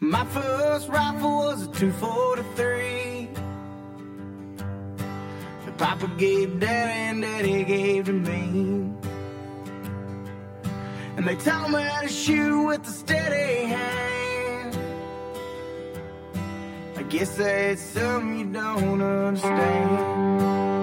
My first rifle was a 243. Papa gave daddy and daddy gave to me. And they taught me how to shoot with a steady hand. I guess that's something you don't understand.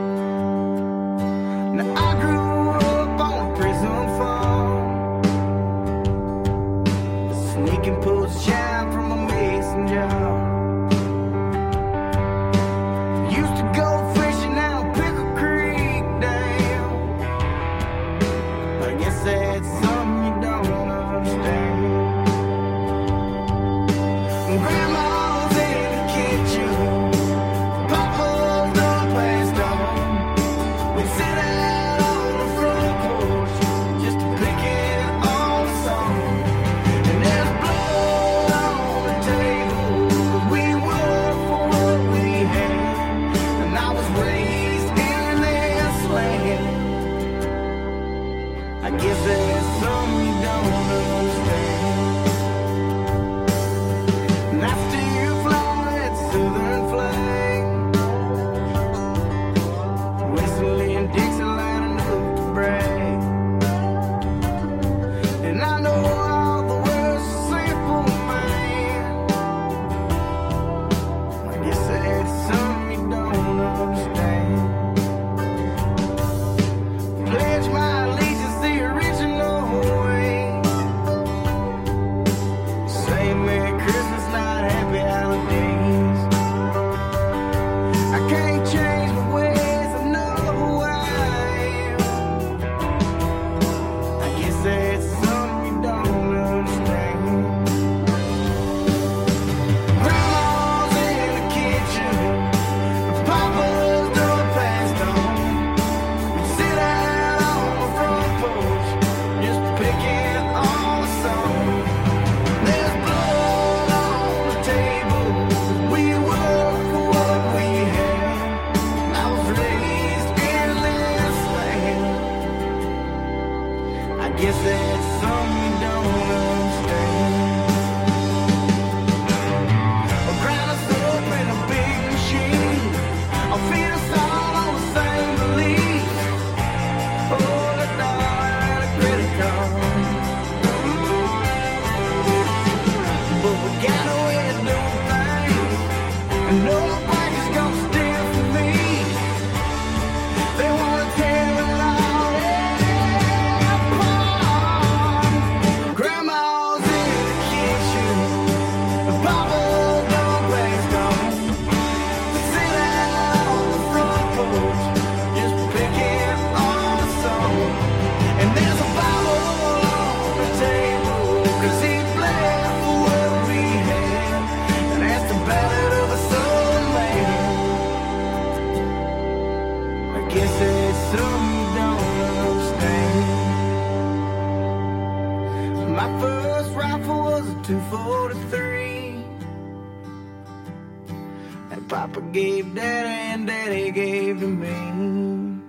gave daddy and daddy gave to me.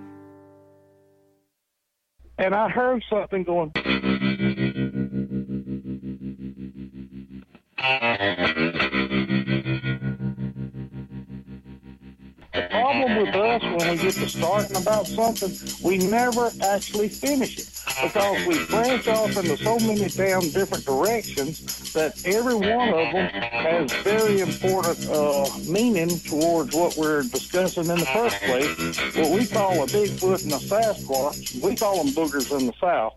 And I heard something going. The problem with us when we get to starting about something, we never actually finish it because we branch off into so many damn different directions that every one of them has very important uh, meaning towards what we're discussing in the first place. What we call a Bigfoot and a Sasquatch, we call them boogers in the South.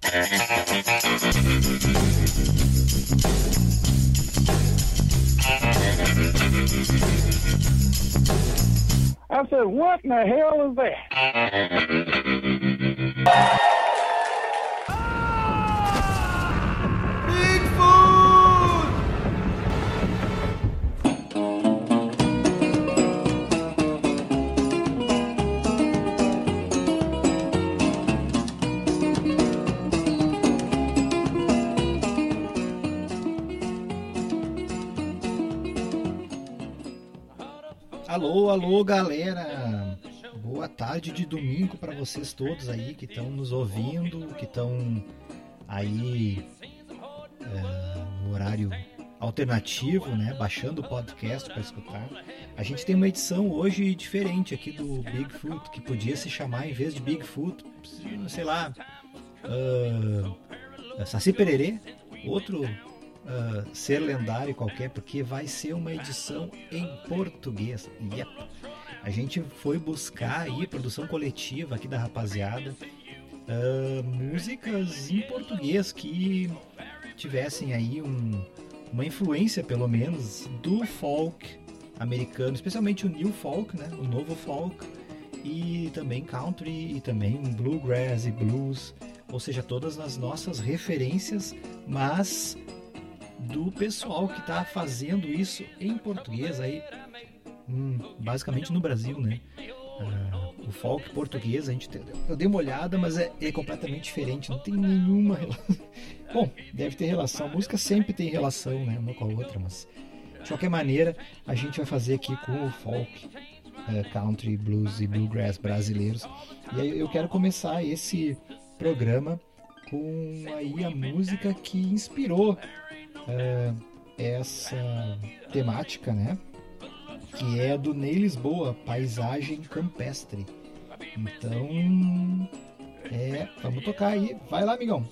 I said, what in the hell is that? Alô, alô, galera! Boa tarde de domingo para vocês todos aí que estão nos ouvindo, que estão aí é, no horário alternativo, né? Baixando o podcast para escutar. A gente tem uma edição hoje diferente aqui do Bigfoot, que podia se chamar em vez de Bigfoot, sei lá, uh, Saci Pererê, outro uh, ser lendário qualquer, porque vai ser uma edição em português. Yep. A gente foi buscar aí, produção coletiva aqui da rapaziada, uh, músicas em português que tivessem aí um, uma influência, pelo menos, do folk americano, especialmente o new folk, né? o novo folk, e também country, e também bluegrass e blues, ou seja, todas as nossas referências, mas do pessoal que está fazendo isso em português aí, hum, basicamente no Brasil, né? Ah, o folk português, a gente eu dei uma olhada, mas é, é completamente diferente, não tem nenhuma relação. Bom, deve ter relação. A música sempre tem relação, né, uma com a outra, mas de qualquer maneira a gente vai fazer aqui com o folk, uh, country, blues e bluegrass brasileiros. E aí eu quero começar esse programa com aí a música que inspirou uh, essa temática, né? Que é do Ney Lisboa, Paisagem Campestre. Então, é, vamos tocar aí. Vai lá, amigão.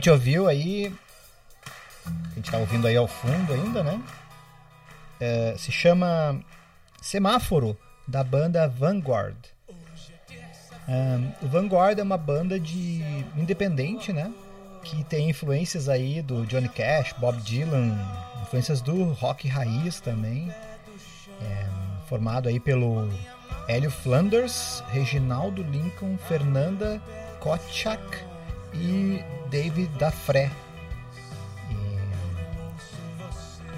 Gente ouviu aí. A gente tá ouvindo aí ao fundo ainda, né? É, se chama Semáforo, da banda Vanguard. Ahn, o Vanguard é uma banda de independente, né? Que tem influências aí do Johnny Cash, Bob Dylan, influências do rock raiz também. É, formado aí pelo Hélio Flanders, Reginaldo Lincoln, Fernanda Kotchak e David Dafré. E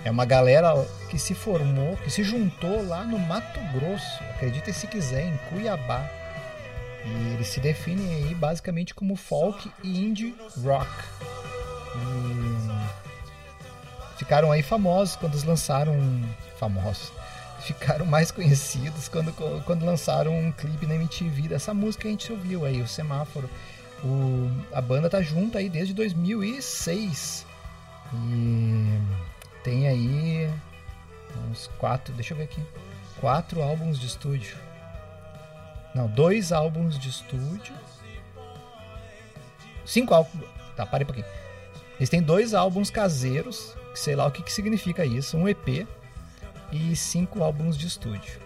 É uma galera que se formou, que se juntou lá no Mato Grosso, acredita se quiser, em Cuiabá. E eles se definem aí basicamente como folk e indie rock. E ficaram aí famosos quando eles lançaram. Famosos. Ficaram mais conhecidos quando, quando lançaram um clipe na MTV dessa música que a gente ouviu aí, o Semáforo. O, a banda tá junto aí desde 2006. E tem aí uns quatro, deixa eu ver aqui, quatro álbuns de estúdio. Não, dois álbuns de estúdio. Cinco álbuns. Tá, parei um pouquinho. Eles têm dois álbuns caseiros, que sei lá o que, que significa isso, um EP e cinco álbuns de estúdio.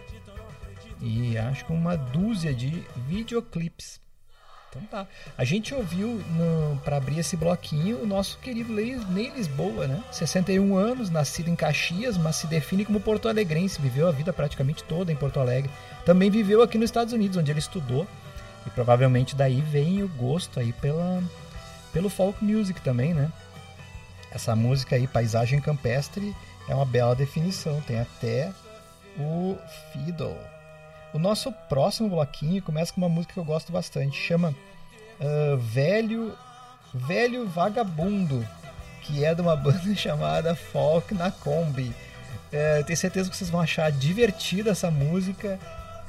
E acho que uma dúzia de videoclipes. Então tá. A gente ouviu, para abrir esse bloquinho, o nosso querido Ney Lisboa, né? 61 anos, nascido em Caxias, mas se define como porto-alegrense. Viveu a vida praticamente toda em Porto Alegre. Também viveu aqui nos Estados Unidos, onde ele estudou. E provavelmente daí vem o gosto aí pela, pelo folk music também, né? Essa música aí, Paisagem Campestre, é uma bela definição. Tem até o Fiddle. O nosso próximo bloquinho começa com uma música que eu gosto bastante, chama uh, Velho Velho Vagabundo, que é de uma banda chamada Folk na Kombi. Uh, tenho certeza que vocês vão achar divertida essa música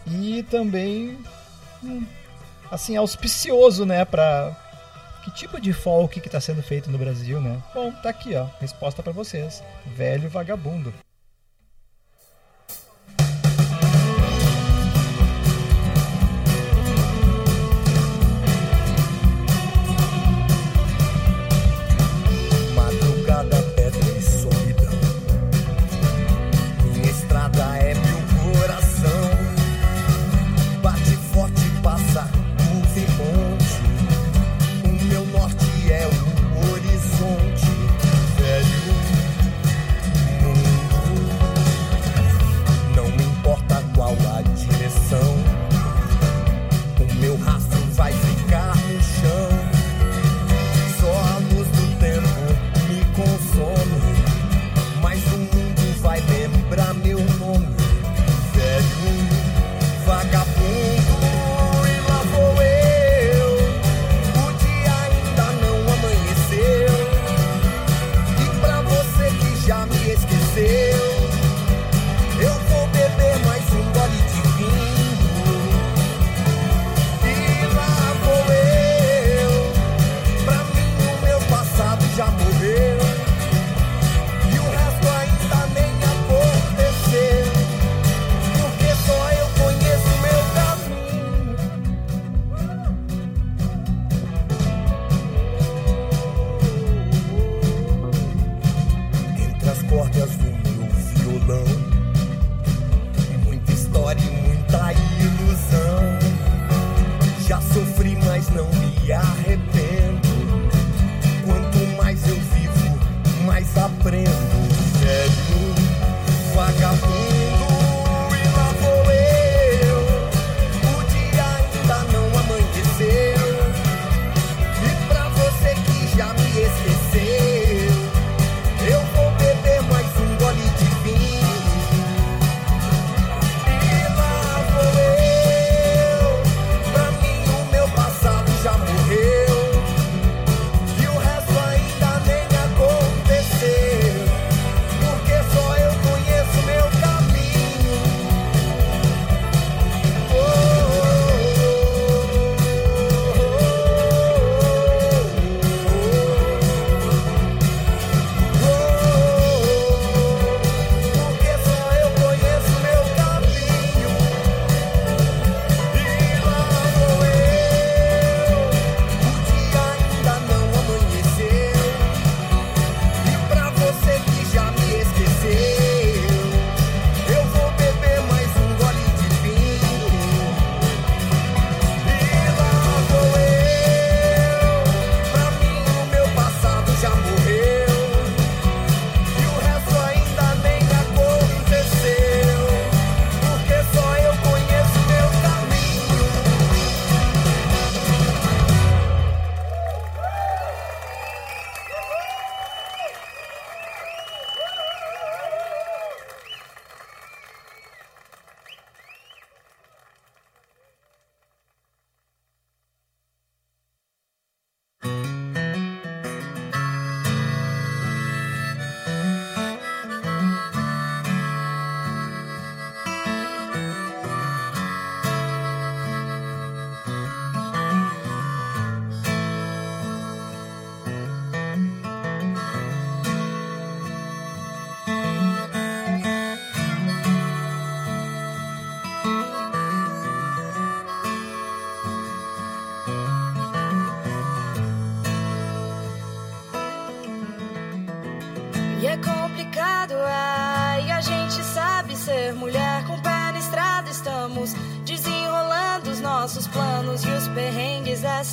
e também hum, assim auspicioso, né, para que tipo de folk que está sendo feito no Brasil, né? Bom, tá aqui, ó, resposta para vocês. Velho Vagabundo.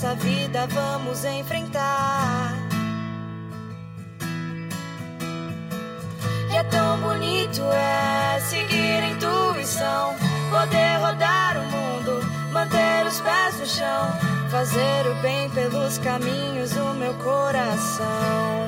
nossa vida vamos enfrentar. E é tão bonito é seguir a intuição, poder rodar o mundo, manter os pés no chão, fazer o bem pelos caminhos do meu coração.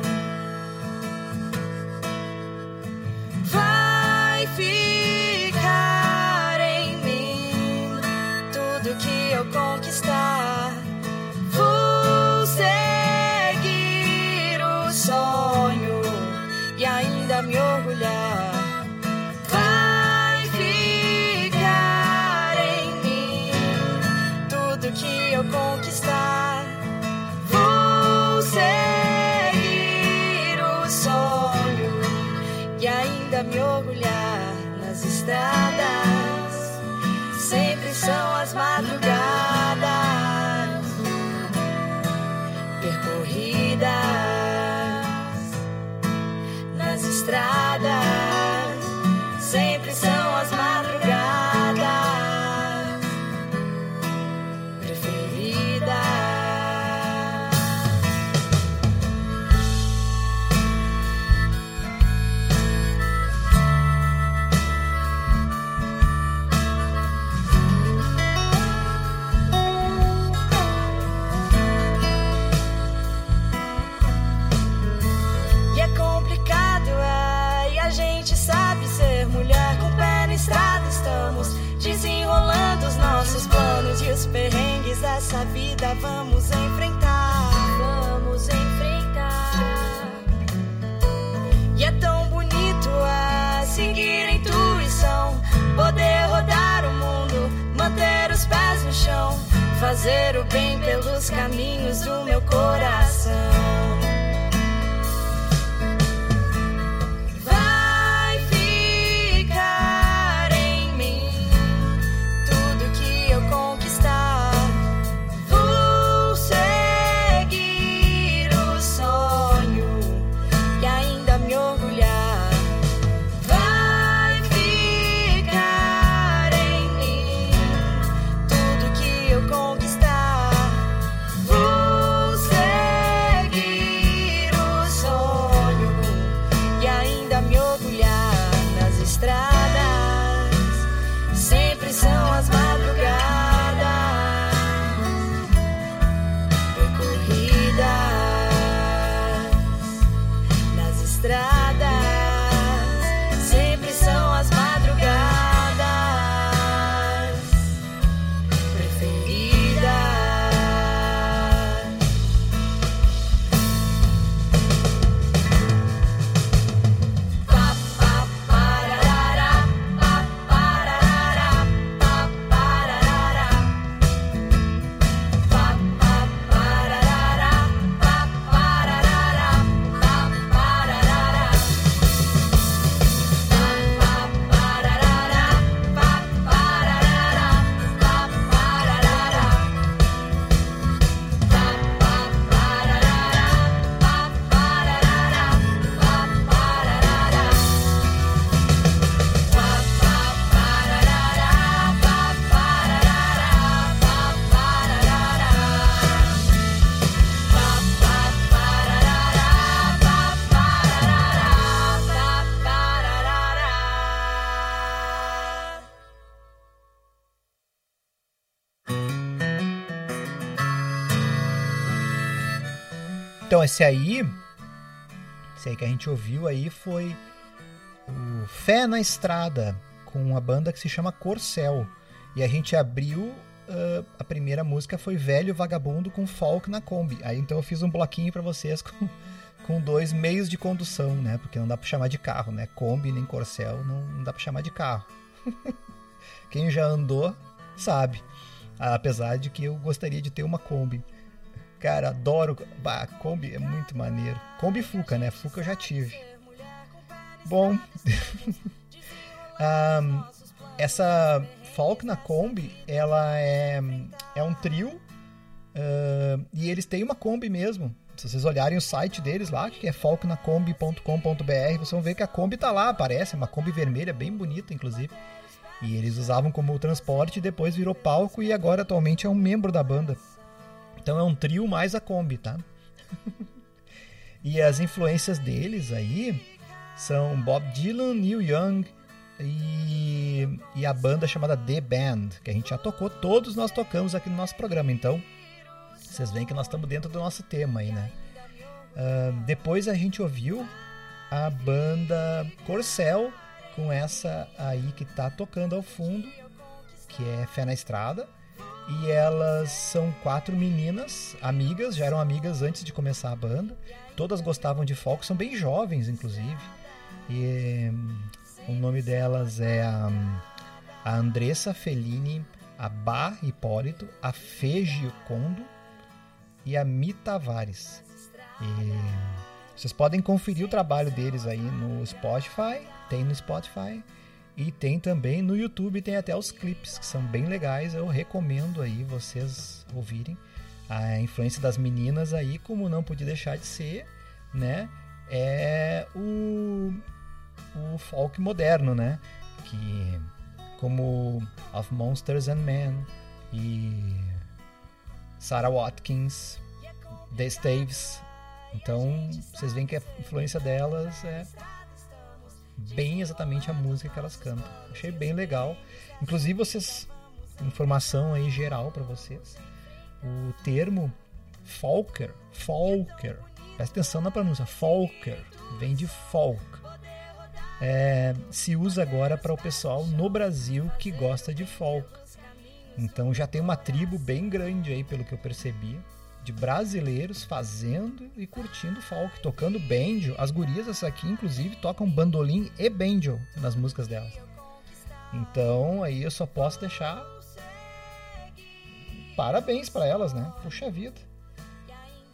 Dessa vida vamos enfrentar. Vamos enfrentar. E é tão bonito a seguir a intuição, poder rodar o mundo, manter os pés no chão, fazer o bem pelos caminhos do meu coração. Esse aí, esse aí que a gente ouviu aí foi o Fé na Estrada, com uma banda que se chama Corcel. E a gente abriu, ah, a primeira música foi Velho Vagabundo com Folk na Kombi. Aí então eu fiz um bloquinho pra vocês com, com dois meios de condução, né? Porque não dá pra chamar de carro, né? Kombi nem Corcel não, não dá pra chamar de carro. Quem já andou sabe. Apesar de que eu gostaria de ter uma Kombi. Cara, adoro. Bah, Kombi é muito maneiro. Kombi Fuca, né? Fuca eu já tive. Bom. Ahn, essa Falk na Kombi, ela é, é um trio. ah, e eles têm uma Kombi mesmo. Se vocês olharem o site deles lá, que é falknakombi.com.br, vocês vão ver que a Kombi tá lá, aparece, uma Kombi vermelha, bem bonita, inclusive. E eles usavam como transporte, depois virou palco e agora atualmente é um membro da banda. Então é um trio mais a Kombi, tá? e as influências deles aí são Bob Dylan, Neil Young, e, e a banda chamada The Band, que a gente já tocou, todos nós tocamos aqui no nosso programa. Então, vocês veem que nós estamos dentro do nosso tema aí, né? Ah, depois a gente ouviu a banda Corcel com essa aí que tá tocando ao fundo, que é Fé na Estrada. E elas são quatro meninas, amigas, já eram amigas antes de começar a banda. Todas gostavam de folk, são bem jovens, inclusive. E hum, o nome delas é a, a Andressa Fellini, a Bá Hipólito, a Fê Giocondo e a Mi Tavares. E vocês podem conferir o trabalho deles aí no Spotify, tem no Spotify e tem também no YouTube, tem até os clipes que são bem legais. Eu recomendo aí vocês ouvirem a influência das meninas aí, como não podia deixar de ser, né? É o, o folk moderno, né? Que como Of Monsters and Men e Sarah Watkins, The Staves. Então, vocês veem que a influência delas é bem exatamente a música que elas cantam. Achei bem legal. Inclusive, vocês informação aí geral para vocês. O termo folker, folker, presta atenção na pronúncia, folker, vem de folk. É, se usa agora para o pessoal no Brasil que gosta de folk. Então já tem uma tribo bem grande aí, pelo que eu percebi, de brasileiros fazendo e curtindo folk, tocando banjo. As gurias essa aqui, inclusive, tocam bandolim e banjo nas músicas delas. Então aí eu só posso deixar parabéns para elas, né? Puxa vida.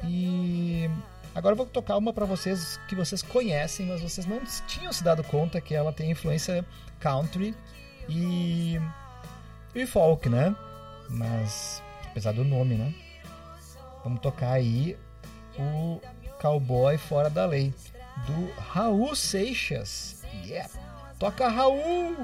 E agora eu vou tocar uma para vocês que vocês conhecem, mas vocês não tinham se dado conta que ela tem influência country e e folk, né? Mas apesar do nome, né? Vamos tocar aí o Cowboy Fora da Lei do Raul Seixas. Yeah. Toca Raul!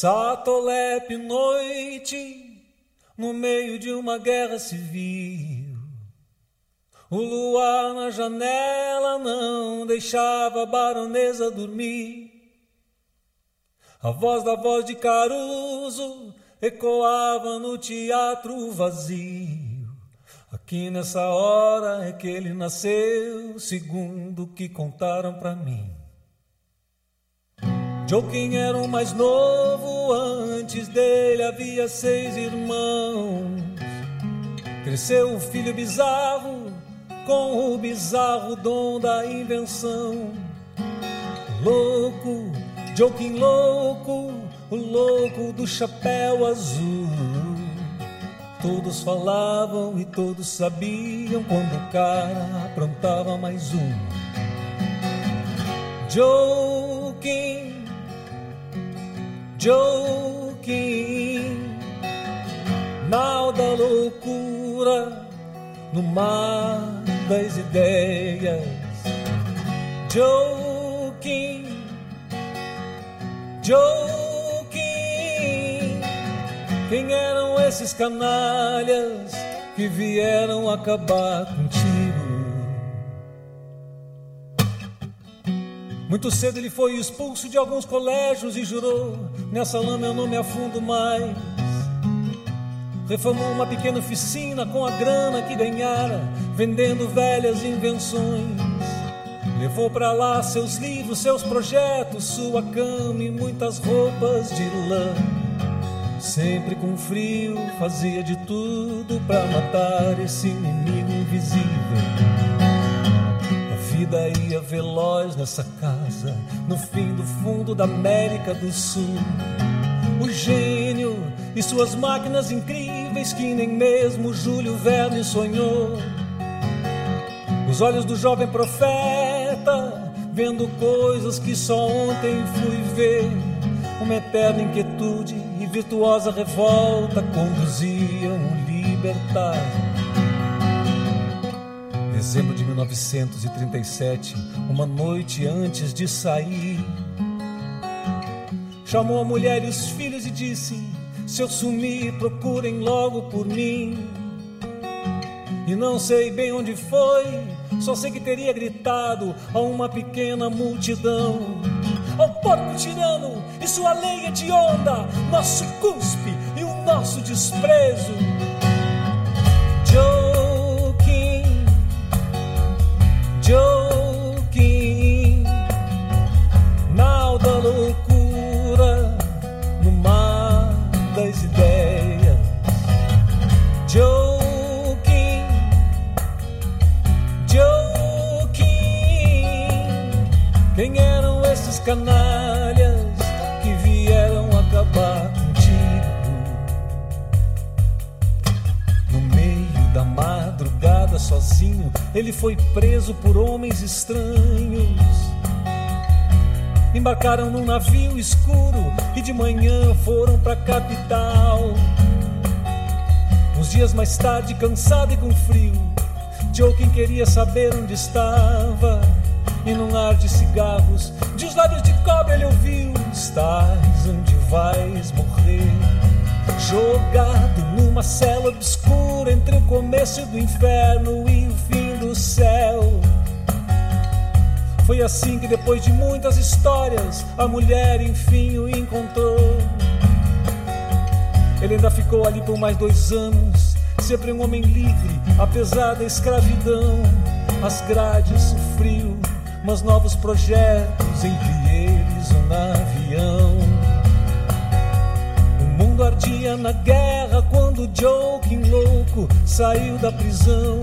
Satolepe noite, no meio de uma guerra civil. O luar na janela não deixava a baronesa dormir. A voz da voz de Caruso ecoava no teatro vazio. Aqui nessa hora é que ele nasceu, segundo o que contaram pra mim. Joaquim era o mais novo, antes dele havia seis irmãos. Cresceu um filho bizarro, com o bizarro dom da invenção. Louco, Joaquim louco, o louco do chapéu azul. Todos falavam e todos sabiam quando o cara aprontava mais um. Joaquim Joaquim, nau da loucura no mar das ideias. Joaquim, Joaquim, quem eram esses canalhas que vieram acabar contigo? Muito cedo ele foi expulso de alguns colégios e jurou: Nessa lama eu não me afundo mais. Reformou uma pequena oficina com a grana que ganhara, vendendo velhas invenções. Levou para lá seus livros, seus projetos, sua cama e muitas roupas de lã. Sempre com frio, fazia de tudo para matar esse inimigo invisível. Vida ia veloz nessa casa, no fim do fundo da América do Sul. O gênio e suas máquinas incríveis que nem mesmo Júlio Verne sonhou. Os olhos do jovem profeta, vendo coisas que só ontem fui ver. Uma eterna inquietude e virtuosa revolta conduziam o libertar. Dezembro de 1937, uma noite antes de sair, chamou a mulher e os filhos e disse: Se eu sumir, procurem logo por mim. E não sei bem onde foi, só sei que teria gritado a uma pequena multidão: Ao porco tirano e sua lei hedionda, nosso cuspe e o nosso desprezo. Joaquim, canalhas que vieram acabar contigo? No meio da madrugada, sozinho, ele foi preso por homens estranhos. Embarcaram num navio escuro e de manhã foram pra capital. Uns dias mais tarde, cansado e com frio, Joaquim queria saber onde estava. E num ar de cigarros, lábios de cobre ele ouviu: Estás onde vais morrer. Jogado numa cela obscura entre o começo do inferno e o fim do céu. Foi assim que depois de muitas histórias, a mulher enfim o encontrou. Ele ainda ficou ali por mais dois anos, sempre um homem livre, apesar da escravidão. As grades, o frio, mas novos projetos, entre eles um avião. O mundo ardia na guerra quando Joaquim louco saiu da prisão.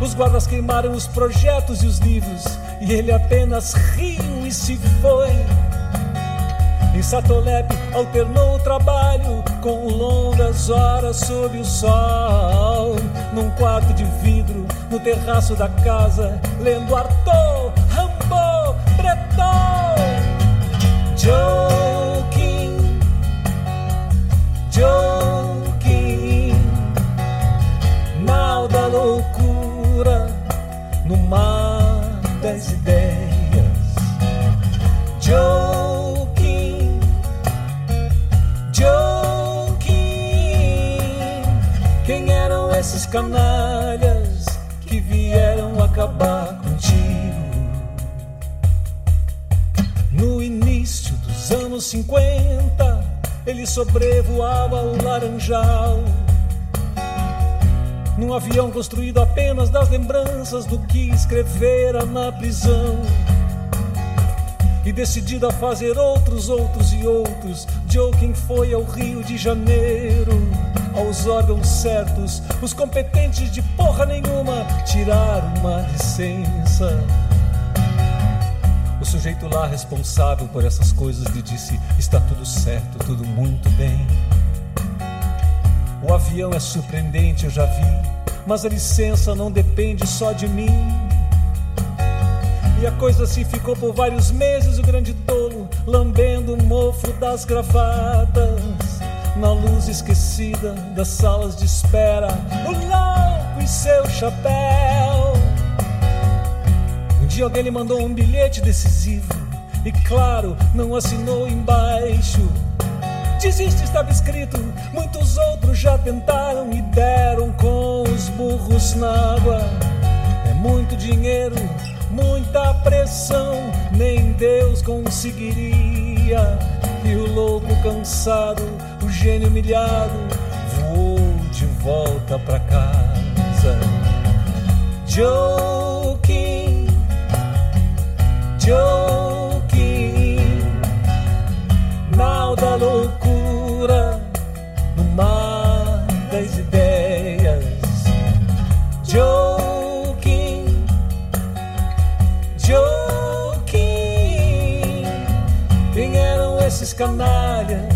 Os guardas queimaram os projetos e os livros, e ele apenas riu e se foi. Em Satolep alternou o trabalho com longas horas sob o sol. Num quarto de vidro, no terraço da casa, lendo Arthur, Rambo, canalhas que vieram acabar anos 50, ele sobrevoava o Laranjal. Num avião construído apenas das lembranças do que escrevera na prisão. E decidido a fazer outros, outros e outros, Joking foi ao Rio de Janeiro. Aos órgãos certos, os competentes de porra nenhuma tiraram uma licença. Sujeito lá responsável por essas coisas lhe disse: Está tudo certo, tudo muito bem. O avião é surpreendente, eu já vi, mas a licença não depende só de mim. E a coisa assim ficou por vários meses, o grande tolo lambendo o mofo das gravatas. Na luz esquecida das salas de espera, o louco e seu chapéu. Dia alguém lhe mandou um bilhete decisivo e, claro, não assinou embaixo. Desiste, estava escrito. Muitos outros já tentaram e deram com os burros na água. É muito dinheiro, muita pressão, nem Deus conseguiria. E o louco cansado, o gênio humilhado, voou de volta pra casa. Joking, joking, nau da loucura, no mar das ideias. Joking, joking, quem eram esses canalhas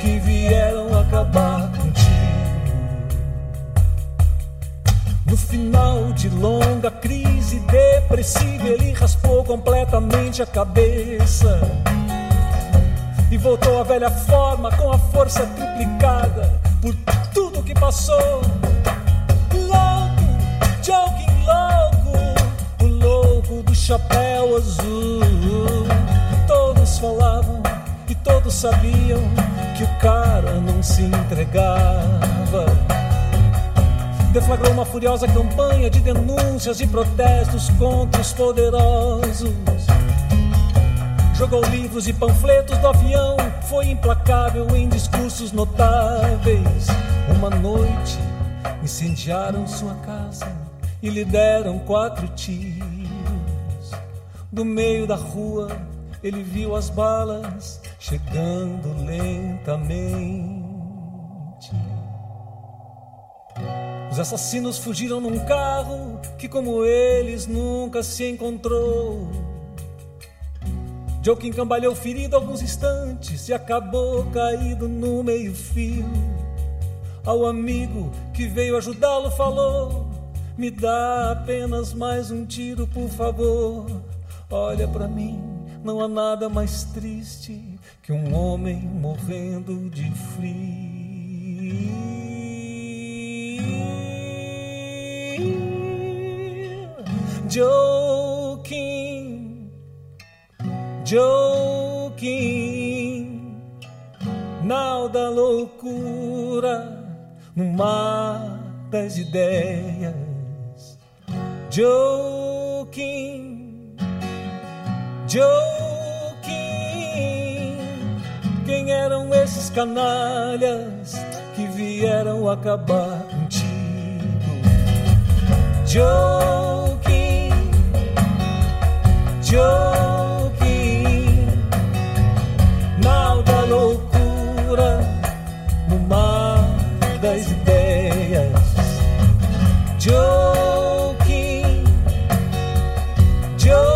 que vieram acabar final de longa crise depressiva, ele raspou completamente a cabeça e voltou à velha forma com a força triplicada por tudo que passou. Louco, joking louco, o louco do chapéu azul. Todos falavam e todos sabiam que o cara não se entregava deflagrou uma furiosa campanha de denúncias e protestos contra os poderosos. Jogou livros e panfletos do avião, foi implacável em discursos notáveis. Uma noite incendiaram sua casa e lhe deram quatro tiros. Do meio da rua ele viu as balas chegando lentamente. Os assassinos fugiram num carro que, como eles, nunca se encontrou. Joaquim cambalhou ferido alguns instantes e acabou caído no meio-fio. Ao amigo que veio ajudá-lo, falou: Me dá apenas mais um tiro, por favor. Olha pra mim, não há nada mais triste que um homem morrendo de frio. Joking, joking, nau da loucura no mar das ideias. Joking, joking, quem eram esses canalhas que vieram acabar contigo? Joking, joguinho, mal da loucura, no mar das ideias. Joguinho, joguinho,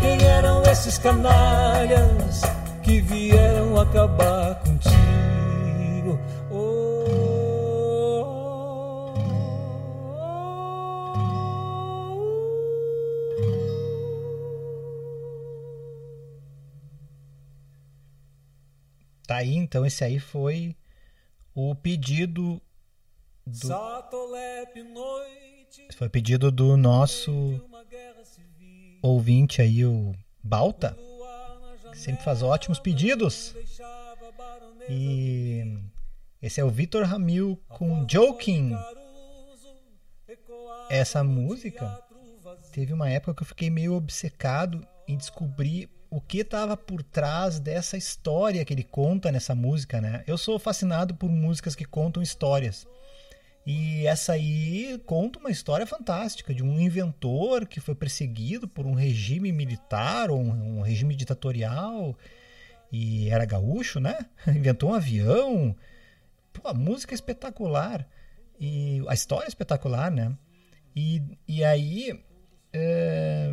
quem eram esses canalhas que vieram acabar Tá aí, então esse aí foi o pedido do, foi o pedido do nosso ouvinte aí, o Balta, que sempre faz ótimos pedidos. E esse é o Vitor Ramil com Joking. Essa música teve uma época que eu fiquei meio obcecado em descobrir o que estava por trás dessa história que ele conta nessa música, né? Eu sou fascinado por músicas que contam histórias. E essa aí conta uma história fantástica de um inventor que foi perseguido por um regime militar ou um, um regime ditatorial e era gaúcho, né? Inventou um avião. Pô, a música é espetacular e a história é espetacular, né? E, e aí, é,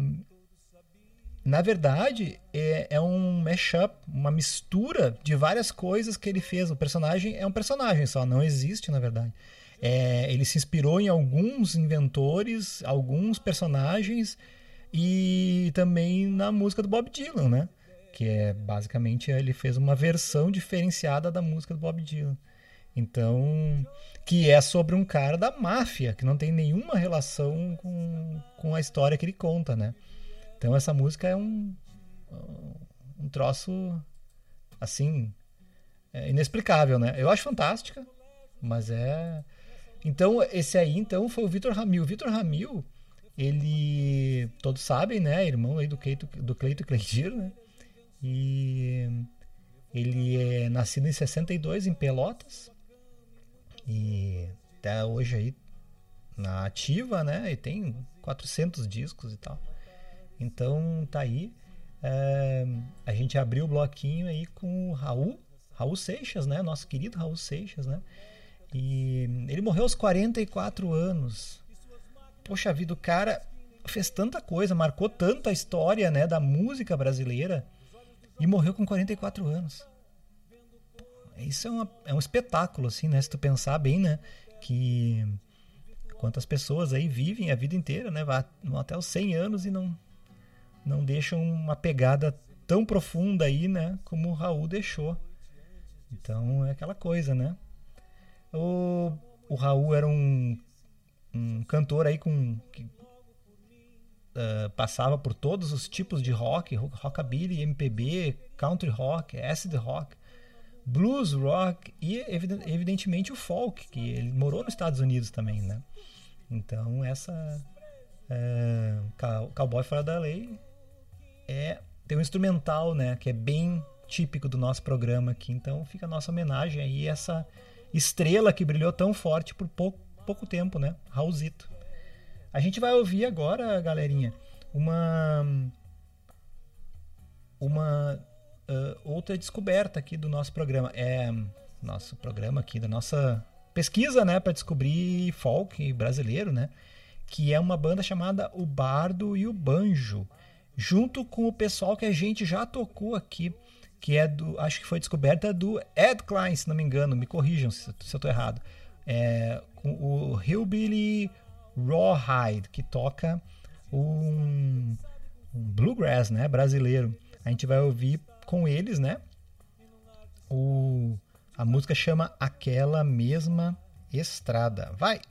na verdade, é, é um mashup, uma mistura de várias coisas que ele fez. O personagem é um personagem só, não existe, na verdade. É, ele se inspirou em alguns inventores, alguns personagens e também na música do Bob Dylan, né? Que é basicamente ele fez uma versão diferenciada da música do Bob Dylan. Então, que é sobre um cara da máfia, que não tem nenhuma relação com, com a história que ele conta, né? Então essa música é um, um troço assim é inexplicável, né? Eu acho fantástica, mas é então esse aí então foi o Vitor Ramil. Vitor Ramil, ele todos sabem, né? Irmão aí do Cleito do Cleito Cleidir, né? E ele é nascido em 62 em Pelotas e até hoje aí na ativa, né? E tem 400 discos e tal. Então tá aí. É, a gente abriu o bloquinho aí com o Raul, Raul Seixas, né? Nosso querido Raul Seixas, né? E ele morreu aos 44 anos. Poxa vida, o cara fez tanta coisa, marcou tanta história, né, da música brasileira e morreu com 44 anos. Isso é, uma, é um espetáculo, assim, né? Se tu pensar bem, né? Que quantas pessoas aí vivem a vida inteira, né? Vão até os 100 anos e não não deixam uma pegada tão profunda aí, né? Como o Raul deixou. Então é aquela coisa, né? O, o Raul era um, um cantor aí com que uh, passava por todos os tipos de rock, rockabilly, MPB, country rock, acid rock, blues rock e evidentemente o folk, que ele morou nos Estados Unidos também, né? Então essa é, Cowboy Fora da Lei é tem um instrumental, né, que é bem típico do nosso programa aqui. Então fica a nossa homenagem aí essa estrela que brilhou tão forte por pouco, pouco tempo, né? Raulzito. A gente vai ouvir agora, galerinha, uma uma uh, outra descoberta aqui do nosso programa. É nosso programa aqui da nossa pesquisa, né, para descobrir folk brasileiro, né? Que é uma banda chamada O Bardo e o Banjo, junto com o pessoal que a gente já tocou aqui, que é do, acho que foi descoberta do Ed Klein, se não me engano, me corrijam se, se eu estou errado. É, com o Hillbilly Rawhide, que toca um, um bluegrass, né, brasileiro. A gente vai ouvir com eles, né? O, a música chama Aquela Mesma Estrada. Vai!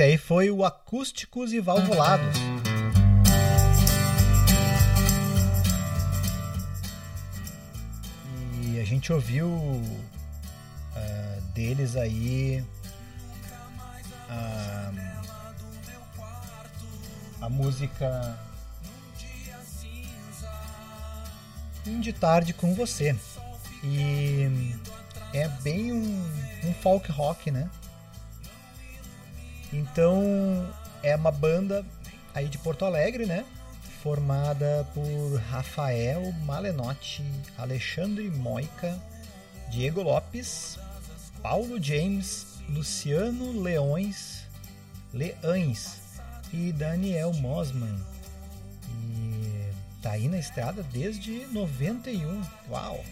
Esse aí foi o Acústicos e Valvulados. E a gente ouviu ah, deles aí a, a música Fim de Tarde com Você. E é bem um, um folk rock, né? Então é uma banda aí de Porto Alegre, né? Formada por Rafael Malenotti, Alexandre Moica, Diego Lopes, Paulo James, Luciano Leões, Leães e Daniel Mosman. E tá aí na estrada desde 91. Uau!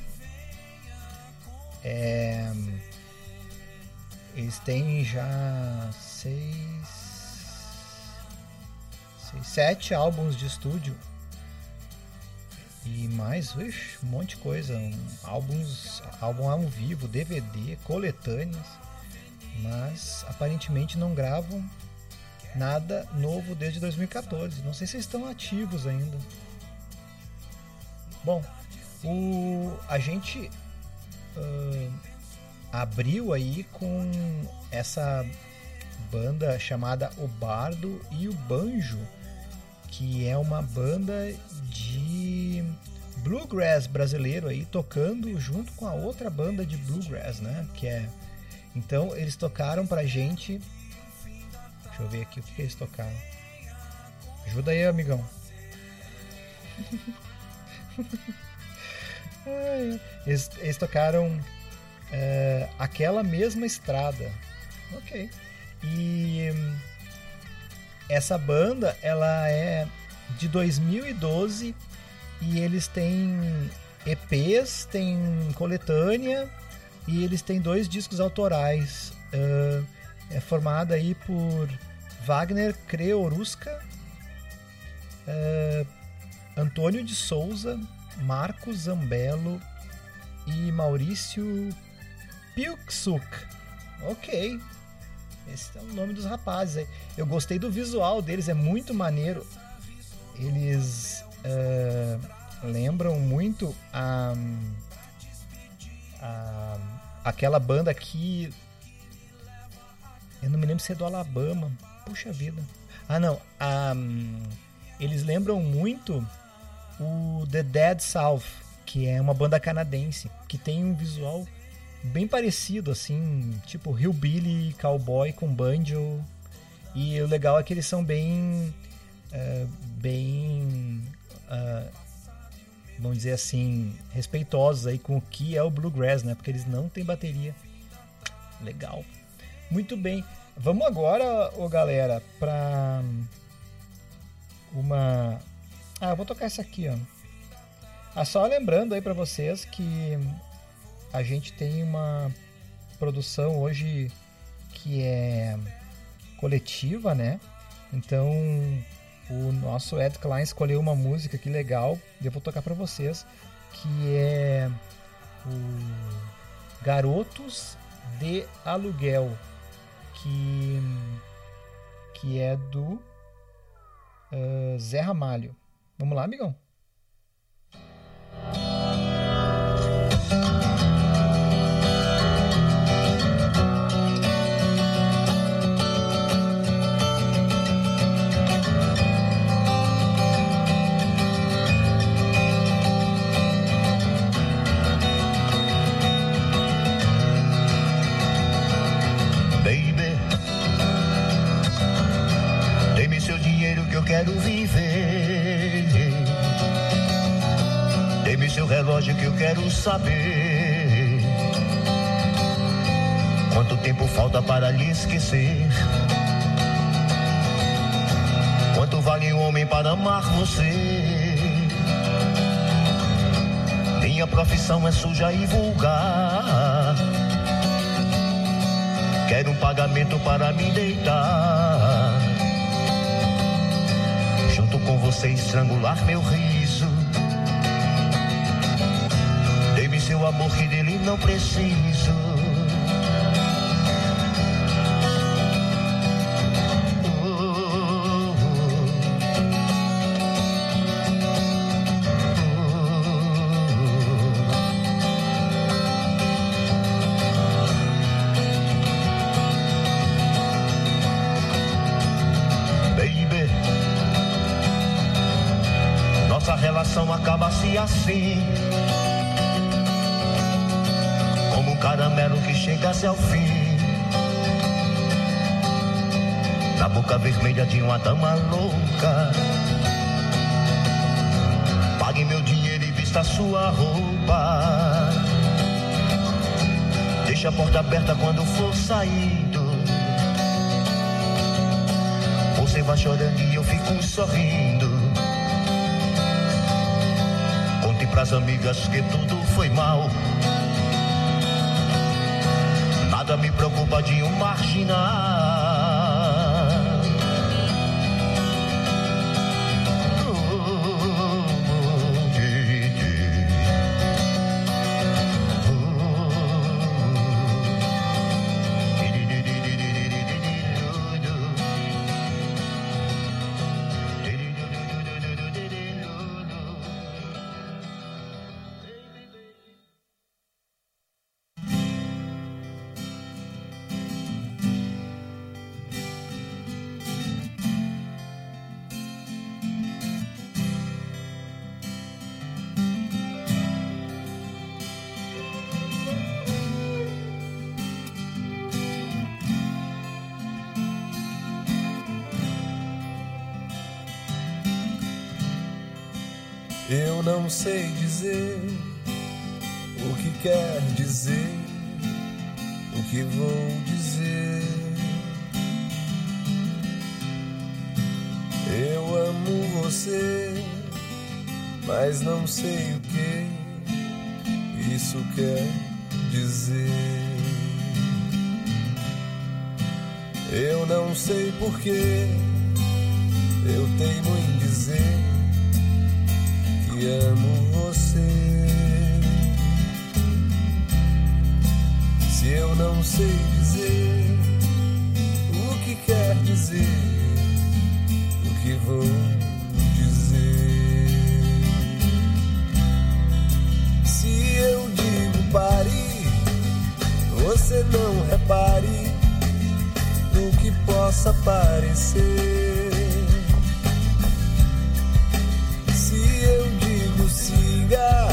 É, eles têm já seis, seis, sete álbuns de estúdio e mais, um monte de coisa, um, álbuns, álbum ao vivo, DVD, coletâneas, mas aparentemente não gravam nada novo desde 2014. Não sei se estão ativos ainda. Bom, o, a gente ah, abriu aí com essa banda chamada O Bardo e o Banjo, que é uma banda de bluegrass brasileiro aí tocando junto com a outra banda de bluegrass, né? Que é então eles tocaram pra gente. Deixa eu ver aqui o que eles tocaram. Ajuda aí, amigão. Eles, eles tocaram é, aquela mesma estrada. Ok. E hum, essa banda ela é de 2012 e eles têm EPs, têm coletânea e eles têm dois discos autorais. Ah, é formada aí por Wagner Creoruska, ah, Antônio de Souza, Marcos Zambello e Maurício Pilksuk. Ok. Esse é o nome dos rapazes aí. Eu gostei do visual deles, é muito maneiro. Eles eh, lembram muito a, a- aquela banda que. Eu não me lembro se é do Alabama. Puxa vida. Ah, não. eles lembram muito o The Dead South, que é uma banda canadense, que tem um visual bem parecido, assim, tipo hillbilly, cowboy com banjo. E o legal é que eles são bem, eh, bem, ah, vamos dizer assim, respeitosos aí com o que é o bluegrass, né? Porque eles não têm bateria. Legal. Muito bem. Vamos agora, ô galera, pra uma ah, eu vou tocar essa aqui, ó. Ah, só lembrando aí pra vocês que a gente tem uma produção hoje que é coletiva, né? Então, o nosso Ed Klein escolheu uma música que legal, eu vou tocar pra vocês, que é o Garotos de Aluguel, que que é do ah, Zé Ramalho. Vamos lá, amigão? Saber. Quanto tempo falta para lhe esquecer? Quanto vale um homem para amar você? Minha profissão é suja e vulgar. Quero um pagamento para me deitar. Junto com você estrangular meu riso. amor que dele não preciso. acaba se assim chegasse ao fim. Na boca vermelha de uma dama louca. Pague meu dinheiro e vista sua roupa. Deixa a porta aberta quando for saindo. Você vai chorando e eu fico sorrindo. Conte pras amigas que tudo foi mal. Nada me preocupa de um marginal. Não sei dizer o que quer dizer, o que vou dizer. Eu amo você, mas não sei o que isso quer dizer. Eu não sei porquê, eu teimo em dizer amo você. Se eu não sei dizer o que quer dizer, o que vou dizer. Se eu digo pare, você não repare no que possa parecer. Siga,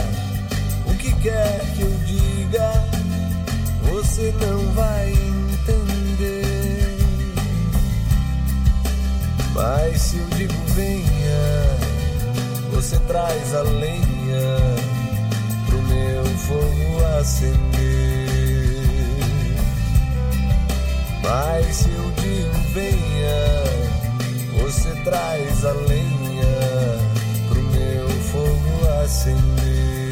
o que quer que eu diga, você não vai entender. Mas se eu digo venha, você traz a lenha pro meu fogo acender. Mas se eu digo venha, você traz a lenha fogo acender.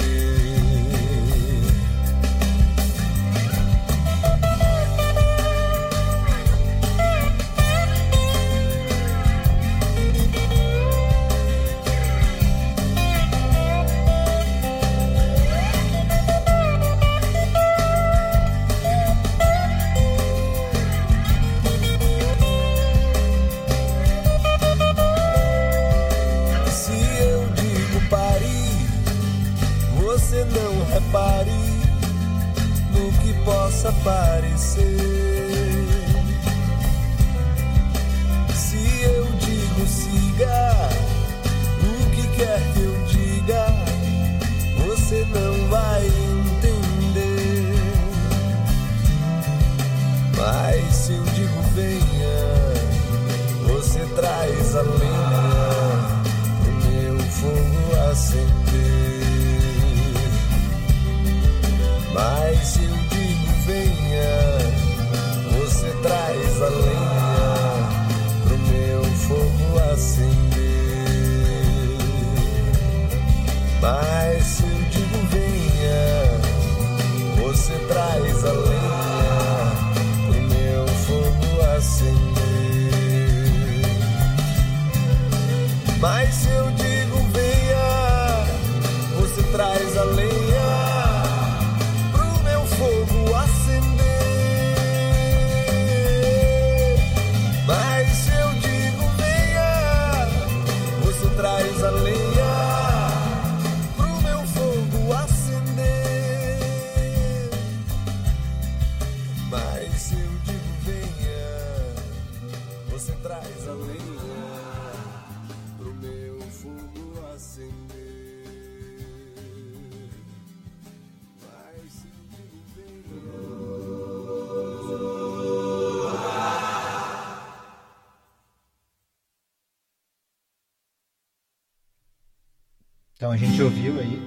Então a gente ouviu aí.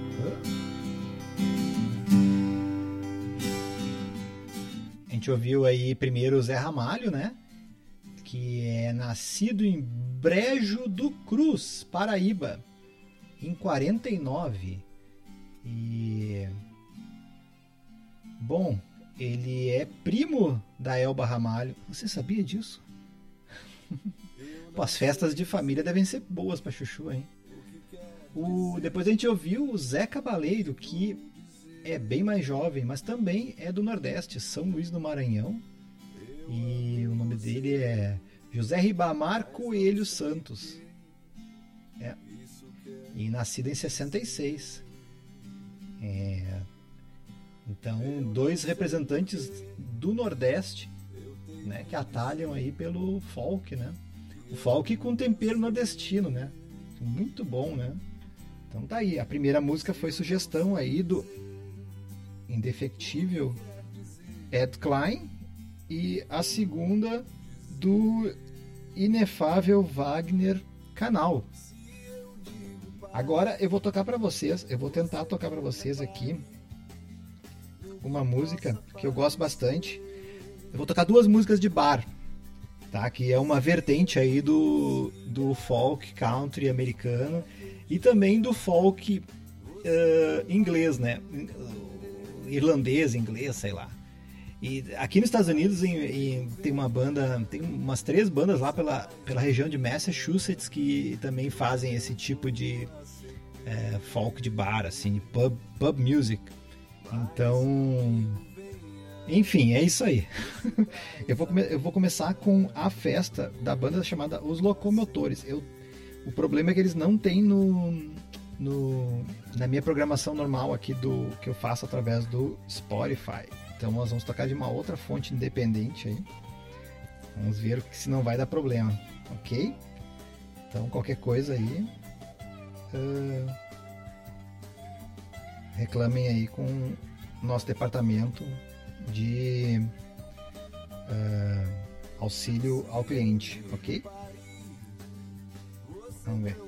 A gente ouviu aí primeiro o Zé Ramalho, né? Que é nascido em Brejo do Cruz, Paraíba, em 49. E. Bom, ele é primo da Elba Ramalho. Você sabia disso? Pô, as festas de família devem ser boas pra Chuchu, hein? O, depois a gente ouviu o Zé Cabaleiro, que é bem mais jovem, mas também é do Nordeste, São Luís do Maranhão. E o nome dele é José Ribamar Coelho Santos. É. E nascido em 66. É. Então, dois representantes do Nordeste, né, que atalham aí pelo folk, né? O folk com tempero nordestino, né? Muito bom, né? Então tá aí. A primeira música foi sugestão aí do indefectível Ed Klein e a segunda do inefável Wagner Canal. Agora eu vou tocar para vocês, eu vou tentar tocar para vocês aqui uma música que eu gosto bastante. Eu vou tocar duas músicas de bar, tá? Que é uma vertente aí do, do folk country americano e também do folk uh, inglês, né? Irlandês, inglês, sei lá. E aqui nos Estados Unidos em, em, tem uma banda, tem umas três bandas lá pela, pela região de Massachusetts que também fazem esse tipo de é, folk de bar, assim, pub, pub music. Então, enfim, é isso aí. eu, vou eu vou começar com a festa da banda chamada Os Locomotores. Eu, o problema é que eles não têm no, no, na minha programação normal aqui do que eu faço através do Spotify. Então nós vamos tocar de uma outra fonte independente aí. Vamos ver se não vai dar problema, ok? Então qualquer coisa aí. Uh, reclamem aí com o nosso departamento de uh, auxílio ao cliente, ok? Vamos ver.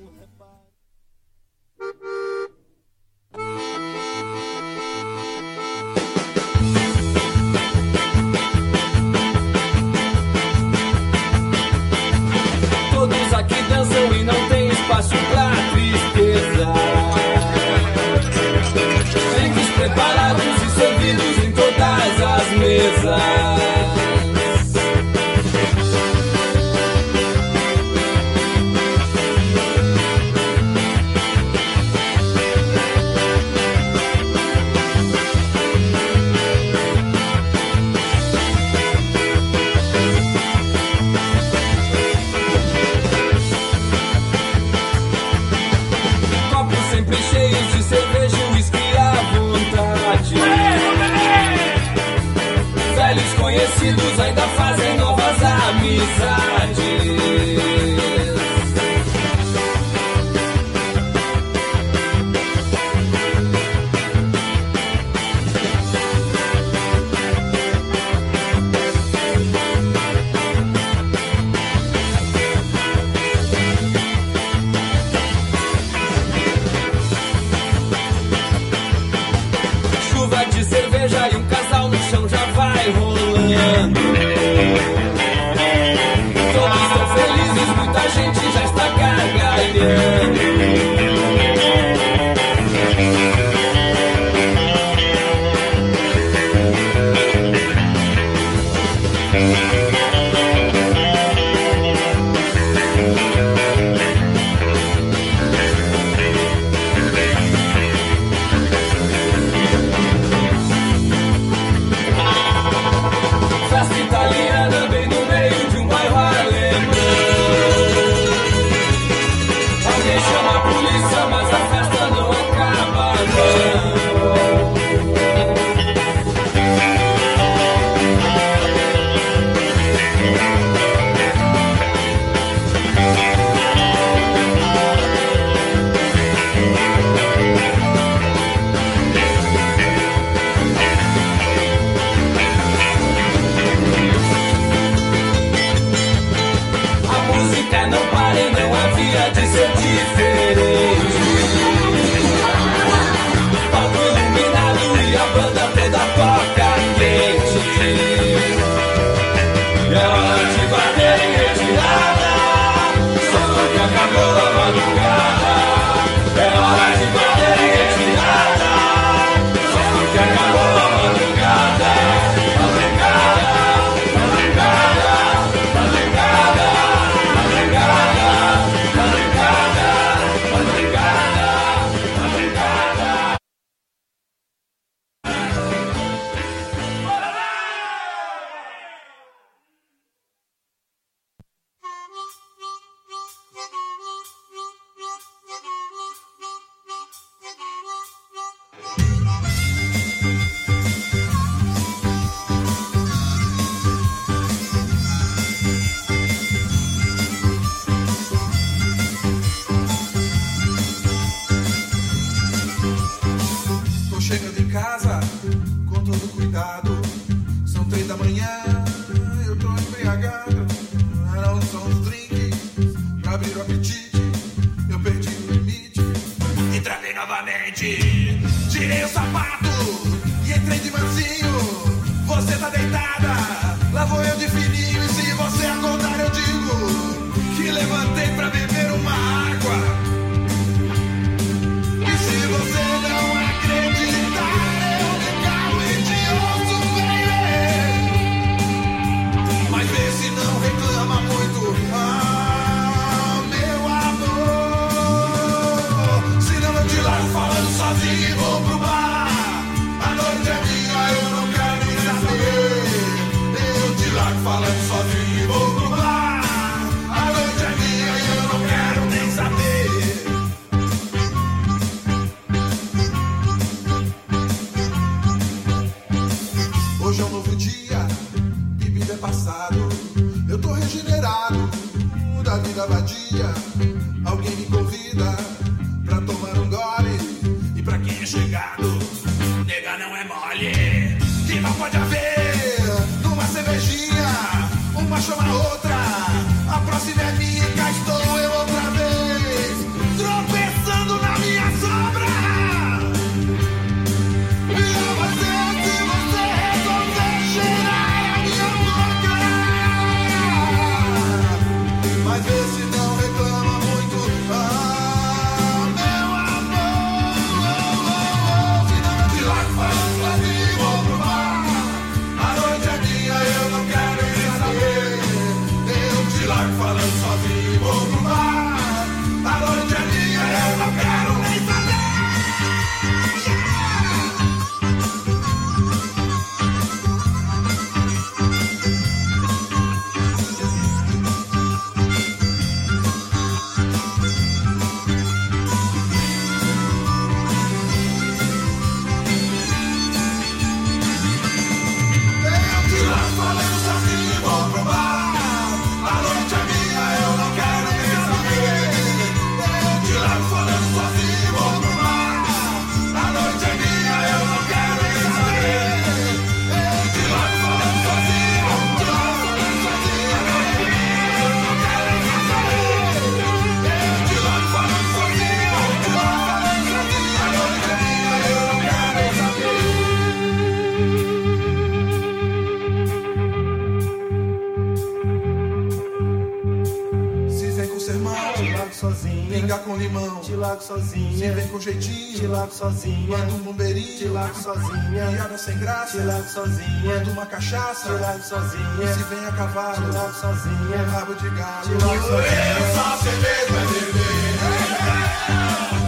Largo sozinha. Se vem com jeitinho, Te largo sozinha, manda um bombeirinho. te largo sozinha. Piada sem graça, Te largo sozinha, manda uma cachaça. te largo sozinha. Se vem a cavalo, Te largo sozinha, rabo de galo. te largo sozinha. Eu só é beber.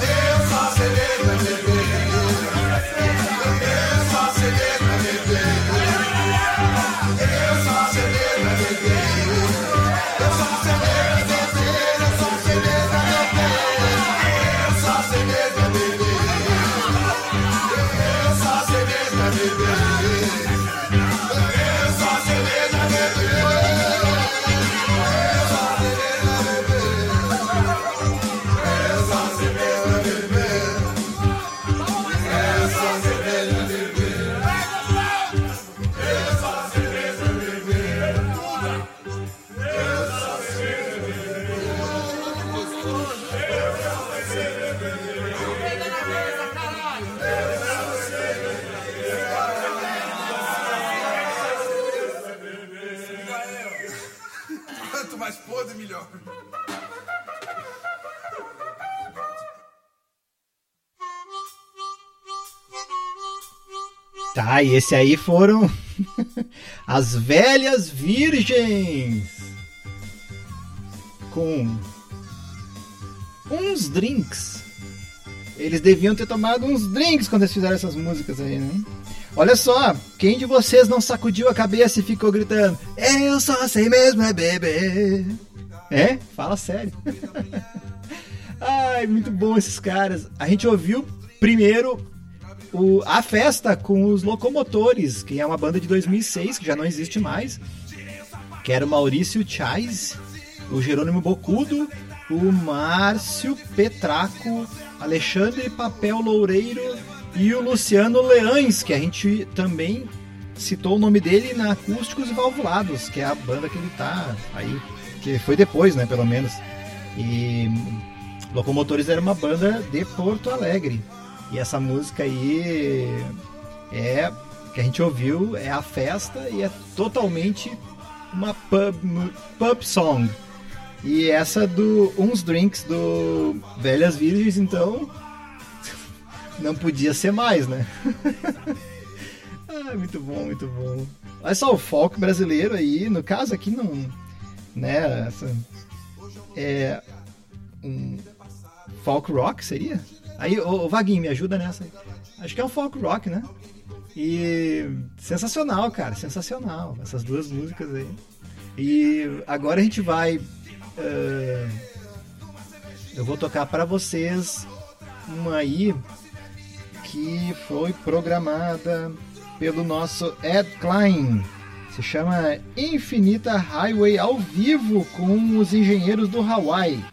Eu só sei mesmo Tá, e esse aí foram as velhas virgens com uns drinks. Eles deviam ter tomado uns drinks quando eles fizeram essas músicas aí, né? Olha só, quem de vocês não sacudiu a cabeça e ficou gritando: Eu só sei mesmo é beber. É? Fala sério. Ai, muito bom esses caras. A gente ouviu primeiro o, a festa com os locomotores, que é uma banda de 2006, que já não existe mais. Que era o Maurício Chais, o Jerônimo Bocudo, o Márcio Petraco, Alexandre Papel Loureiro e o Luciano Leães, que a gente também citou o nome dele na Acústicos e Valvulados, que é a banda que ele tá aí, que foi depois, né, pelo menos. E Locomotores era uma banda de Porto Alegre. E essa música aí é que a gente ouviu é a festa e é totalmente uma pub, pub song. E essa do uns drinks do Velhas Virgens, então não podia ser mais, né? ah, muito bom, muito bom. Olha só o folk brasileiro aí, no caso aqui não, né? essa- é um folk rock seria? Aí, ô, Vaguinho, me ajuda nessa. Acho que é um folk rock, né? E sensacional, cara, sensacional. Essas duas músicas aí. E agora a gente vai. eh, eu vou tocar para vocês uma aí que foi programada pelo nosso Ed Klein. Se chama Infinita Highway ao vivo com os engenheiros do Hawaii.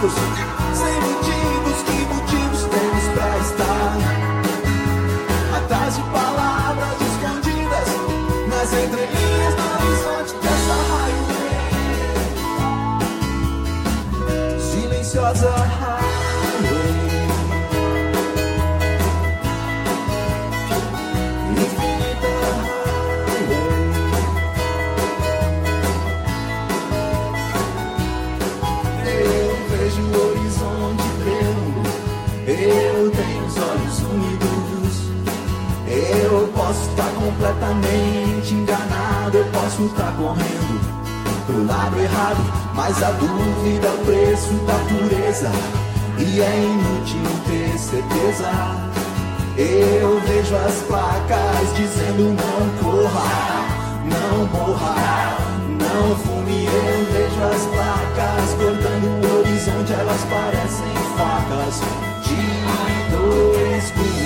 Estamos completamente enganado, eu posso estar correndo pro lado errado, mas a dúvida é o preço da pureza e é inútil ter certeza. Eu vejo as placas dizendo não corra, não morra, não fume. Eu vejo as placas cortando o horizonte, elas parecem facas de dois gumes.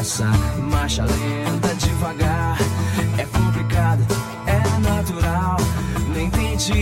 pressa. Marcha lenta, devagar. É complicado, é natural. Nem tente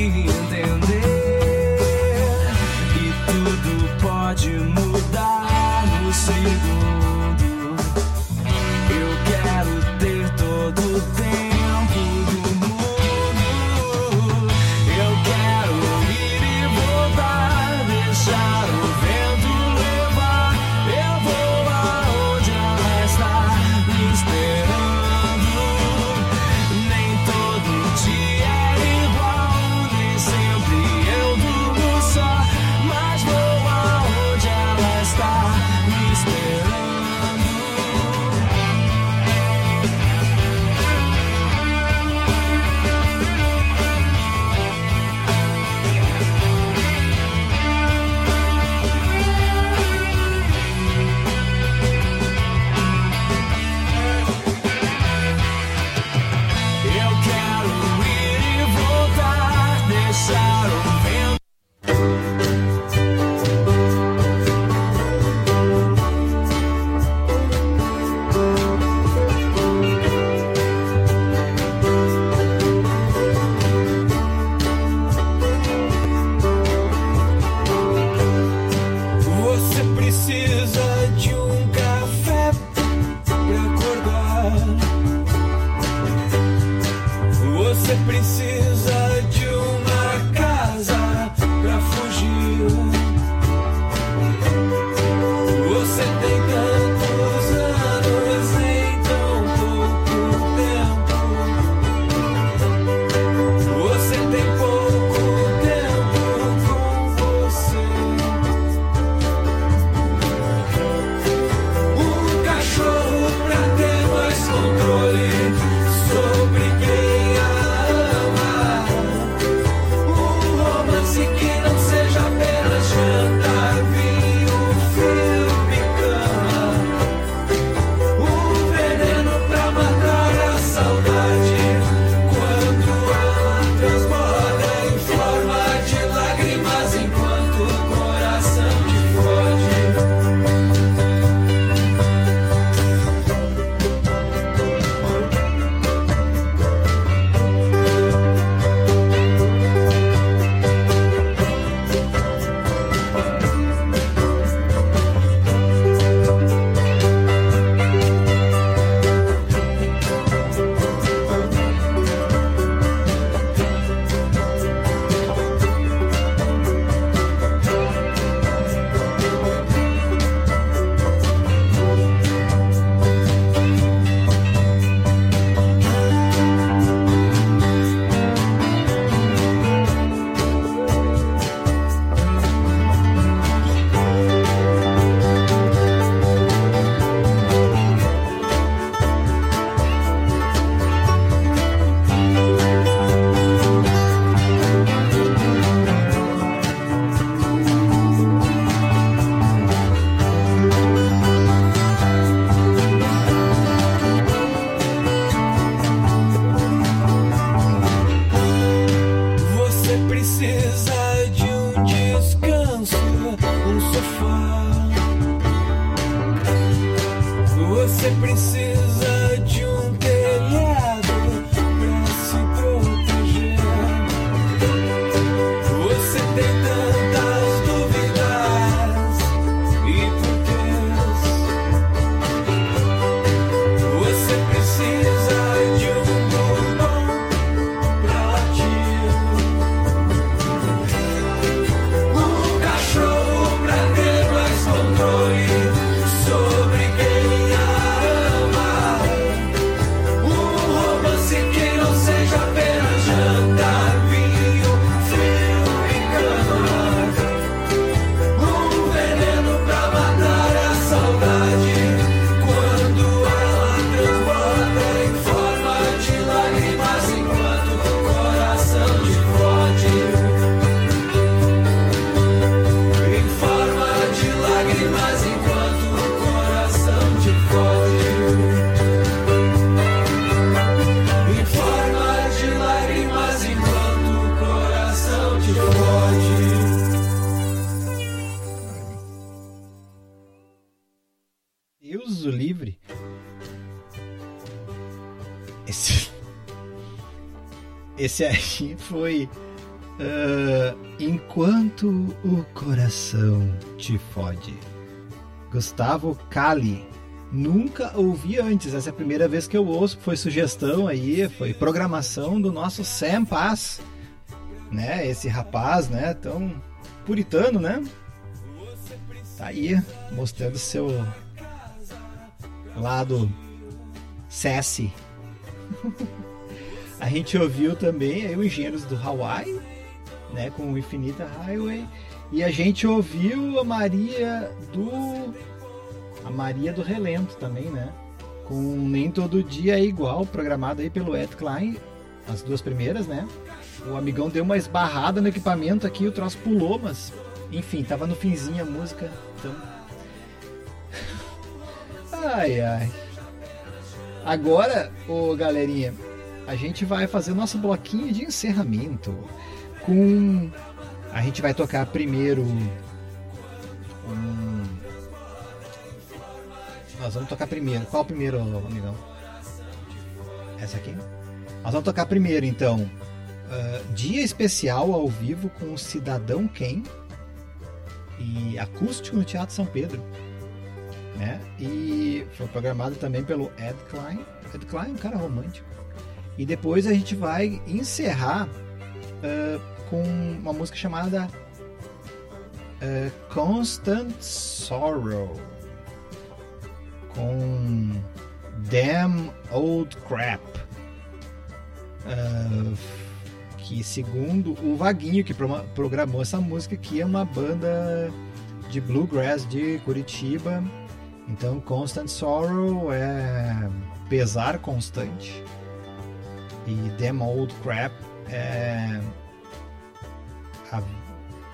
Fode. Gustavo Cali. Nunca ouvi antes, essa é a primeira vez que eu ouço. Foi sugestão aí, foi programação do nosso Sam Paz. Né? Esse rapaz, né? Tão puritano, né? Tá aí, mostrando seu lado sassy. A gente ouviu também aí o Engenheiros do Hawaii, né, com o Infinita Highway, e a gente ouviu a Maria do a Maria do Relento também, né? Com Nem Todo Dia é Igual, programado aí pelo Ed Klein, as duas primeiras, né? O amigão deu uma esbarrada no equipamento aqui, o troço pulou, mas enfim, tava no finzinho a música, então Ai ai. Agora, ô galerinha, a gente vai fazer nosso bloquinho de encerramento com a gente vai tocar primeiro nós vamos tocar primeiro qual primeiro amigão essa aqui nós vamos tocar primeiro então ah, dia especial ao vivo com o Cidadão Ken e acústico no Teatro São Pedro né? E foi programado também pelo Ed Klein. Ed Klein é um cara romântico. E depois a gente vai encerrar ah, com uma música chamada ah, Constant Sorrow com Damn Old Crap. Ah, que segundo o Vaguinho que programou essa música aqui é uma banda de bluegrass de Curitiba. Então Constant Sorrow é pesar constante. E Damn Old Crap é. A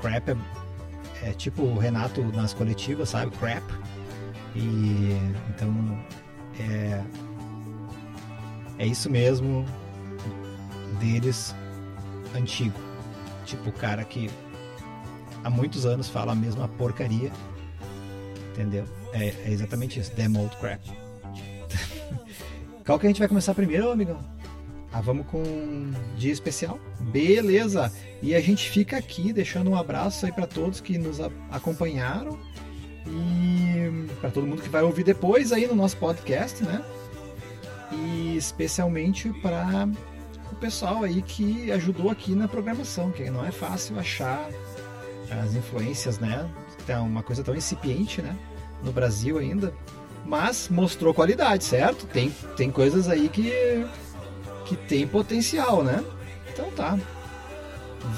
crap é, é tipo o Renato nas coletivas, sabe? Crap. E então é. É isso mesmo deles antigo. Tipo o cara que há muitos anos fala a mesma porcaria. Entendeu? É, é exatamente isso. Damn old crap. Qual que a gente vai começar primeiro, amigão? Ah, vamos com dia especial? Beleza! E a gente fica aqui deixando um abraço aí para todos que nos acompanharam e para todo mundo que vai ouvir depois aí no nosso podcast, né? E especialmente para o pessoal aí que ajudou aqui na programação, que não é fácil achar as influências, né? É uma coisa tão incipiente, né? No Brasil ainda. Mas mostrou qualidade, certo? Tem, tem coisas aí que, que tem potencial, né? Então tá.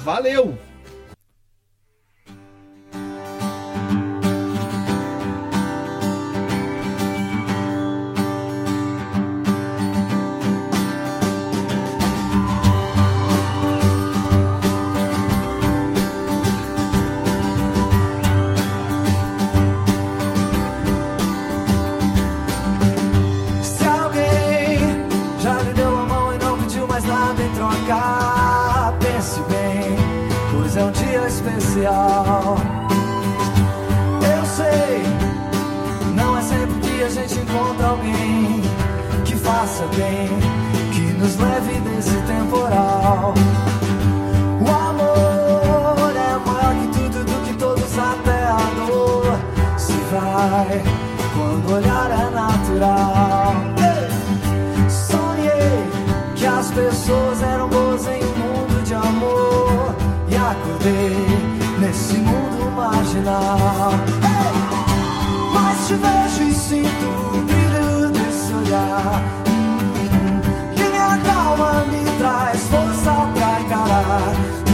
Valeu! Especial. Eu sei, não é sempre que a gente encontra alguém que faça bem, que nos leve desse temporal. O amor é maior que tudo, do que todos, até a dor se vai quando o olhar é natural. Ei! Sonhei que as pessoas eram boas em um mundo de amor e acordei nesse mundo marginal. Ei! Mas te vejo e sinto o brilho desse olhar que me acalma, me traz força pra encarar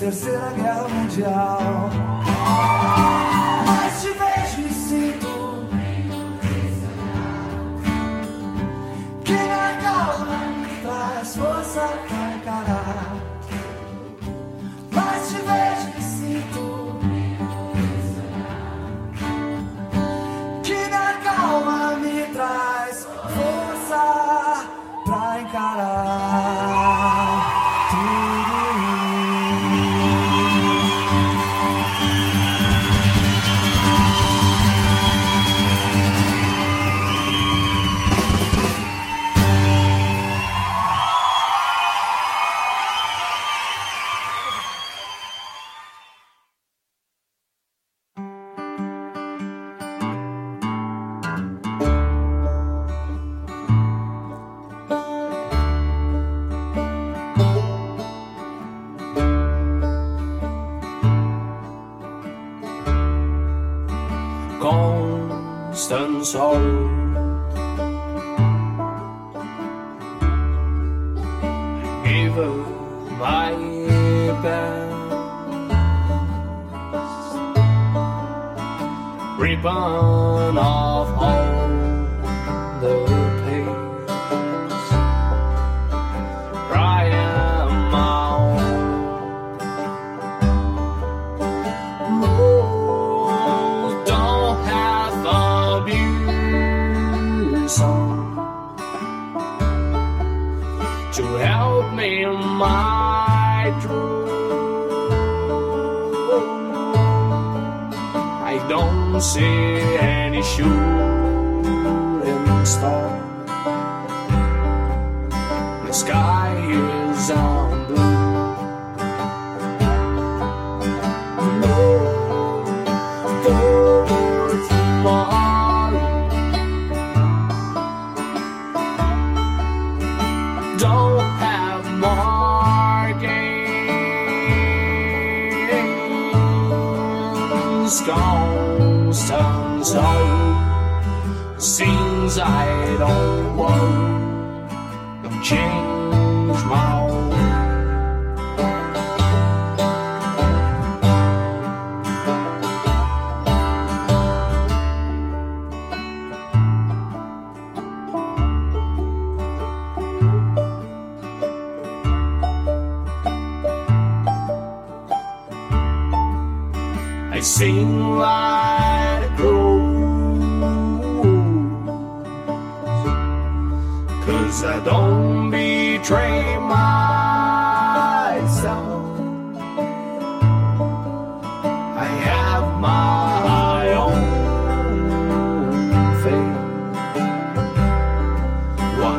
Terceira Guerra Mundial.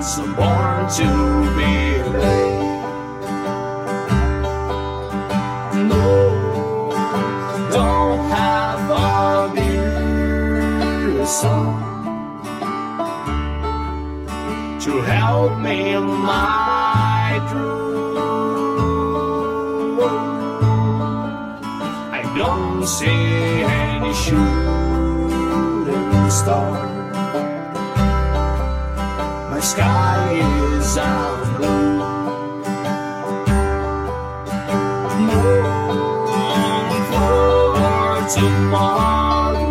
once born to be late. No, don't have a beer song to help me in my dream. I don't see any shooting stars sky is out blue. Moving forward tomorrow.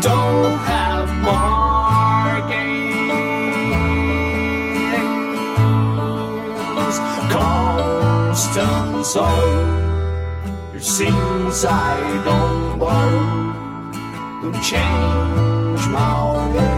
Don't have markings, constant soul. Your sins I don't want. change my world.